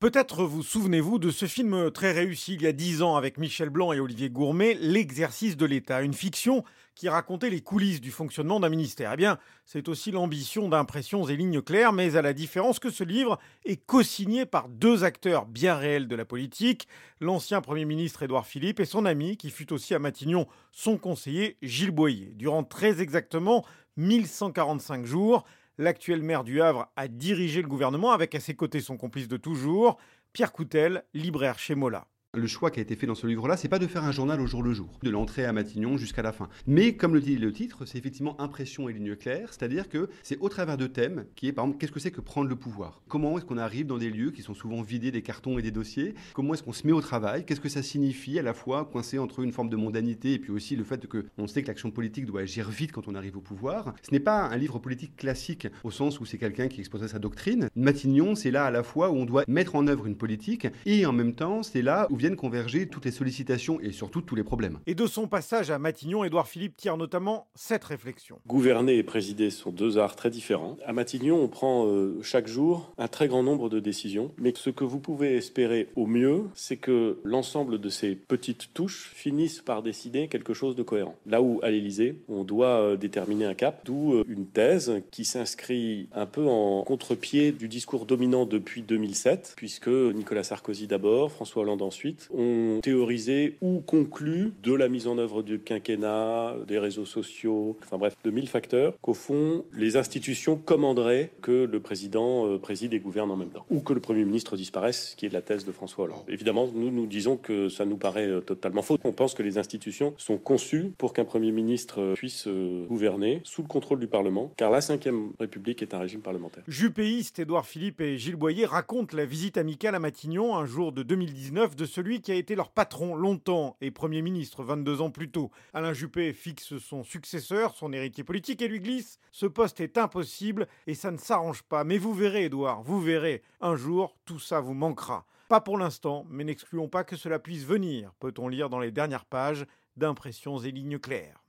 Peut-être vous souvenez-vous de ce film très réussi il y a dix ans avec Michel Blanc et Olivier Gourmet, L'exercice de l'État, une fiction qui racontait les coulisses du fonctionnement d'un ministère. Eh bien, c'est aussi l'ambition d'impressions et lignes claires, mais à la différence que ce livre est co-signé par deux acteurs bien réels de la politique, l'ancien Premier ministre Édouard Philippe et son ami, qui fut aussi à Matignon son conseiller Gilles Boyer. Durant très exactement 1145 jours, L'actuel maire du Havre a dirigé le gouvernement avec à ses côtés son complice de toujours, Pierre Coutel, libraire chez Mola. Le choix qui a été fait dans ce livre-là, c'est pas de faire un journal au jour le jour, de l'entrée à Matignon jusqu'à la fin. Mais comme le dit le titre, c'est effectivement impression et ligne claire, c'est-à-dire que c'est au travers de thèmes qui est par exemple qu'est-ce que c'est que prendre le pouvoir? Comment est-ce qu'on arrive dans des lieux qui sont souvent vidés des cartons et des dossiers? Comment est-ce qu'on se met au travail? Qu'est-ce que ça signifie à la fois coincé entre une forme de mondanité et puis aussi le fait que on sait que l'action politique doit agir vite quand on arrive au pouvoir? Ce n'est pas un livre politique classique au sens où c'est quelqu'un qui exposerait sa doctrine. Matignon, c'est là à la fois où on doit mettre en œuvre une politique et en même temps, c'est là où viennent converger toutes les sollicitations et surtout tous les problèmes. Et de son passage à Matignon, Édouard Philippe tire notamment cette réflexion. Gouverner et présider sont deux arts très différents. À Matignon, on prend euh, chaque jour un très grand nombre de décisions, mais ce que vous pouvez espérer au mieux, c'est que l'ensemble de ces petites touches finissent par décider quelque chose de cohérent. Là où à l'Élysée, on doit euh, déterminer un cap, d'où euh, une thèse qui s'inscrit un peu en contre-pied du discours dominant depuis 2007, puisque Nicolas Sarkozy d'abord, François Hollande ensuite, ont théorisé ou conclu de la mise en œuvre du quinquennat, des réseaux sociaux, enfin bref, de mille facteurs, qu'au fond, les institutions commanderaient que le président euh, préside et gouverne en même temps, ou que le Premier ministre disparaisse, ce qui est la thèse de François Hollande. Évidemment, nous nous disons que ça nous paraît euh, totalement faux. On pense que les institutions sont conçues pour qu'un Premier ministre euh, puisse gouverner sous le contrôle du Parlement, car la Ve République est un régime parlementaire. Juppéiste, Édouard Philippe et Gilles Boyer racontent la visite amicale à Matignon un jour de 2019 de celui qui a été leur patron longtemps et Premier ministre 22 ans plus tôt. Alain Juppé fixe son successeur, son héritier politique, et lui glisse Ce poste est impossible et ça ne s'arrange pas. Mais vous verrez, Édouard, vous verrez, un jour, tout ça vous manquera. Pas pour l'instant, mais n'excluons pas que cela puisse venir, peut-on lire dans les dernières pages d'impressions et lignes claires.